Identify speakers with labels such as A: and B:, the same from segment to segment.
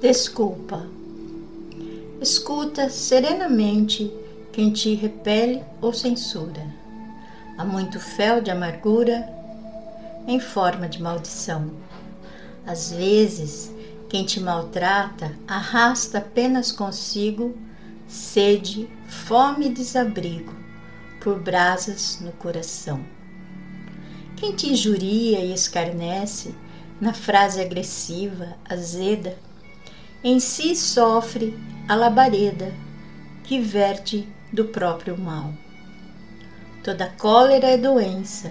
A: Desculpa. Escuta serenamente quem te repele ou censura. Há muito fel de amargura em forma de maldição. Às vezes, quem te maltrata arrasta apenas consigo sede, fome e desabrigo por brasas no coração. Quem te injuria e escarnece na frase agressiva, azeda, em si sofre a labareda que verte do próprio mal. Toda cólera é doença.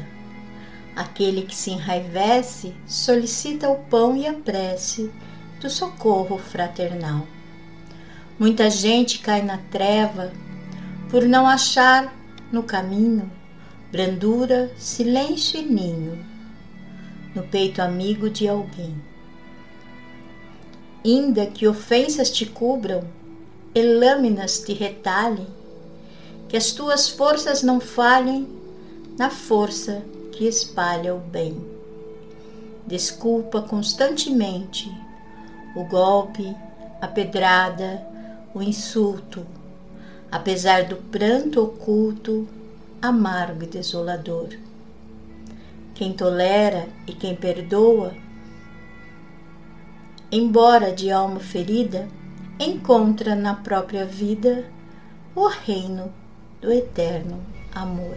A: Aquele que se enraivece solicita o pão e a prece do socorro fraternal. Muita gente cai na treva por não achar no caminho brandura, silêncio e ninho no peito amigo de alguém. Inda que ofensas te cubram e lâminas te retalhem, que as tuas forças não falhem na força que espalha o bem. Desculpa constantemente o golpe, a pedrada, o insulto, apesar do pranto oculto, amargo e desolador. Quem tolera e quem perdoa, embora de alma ferida, encontra na própria vida o reino do eterno amor.